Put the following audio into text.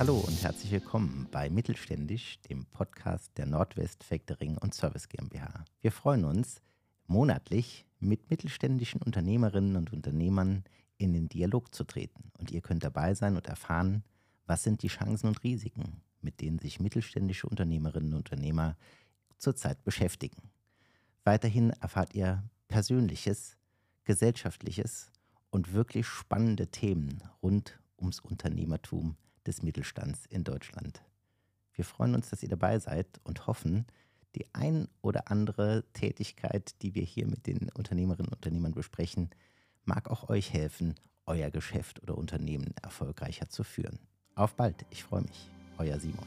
Hallo und herzlich willkommen bei Mittelständisch, dem Podcast der Nordwest Factoring und Service GmbH. Wir freuen uns, monatlich mit mittelständischen Unternehmerinnen und Unternehmern in den Dialog zu treten. Und ihr könnt dabei sein und erfahren, was sind die Chancen und Risiken, mit denen sich mittelständische Unternehmerinnen und Unternehmer zurzeit beschäftigen. Weiterhin erfahrt ihr Persönliches, Gesellschaftliches und wirklich spannende Themen rund ums Unternehmertum des Mittelstands in Deutschland. Wir freuen uns, dass ihr dabei seid und hoffen, die ein oder andere Tätigkeit, die wir hier mit den Unternehmerinnen und Unternehmern besprechen, mag auch euch helfen, euer Geschäft oder Unternehmen erfolgreicher zu führen. Auf bald, ich freue mich. Euer Simon.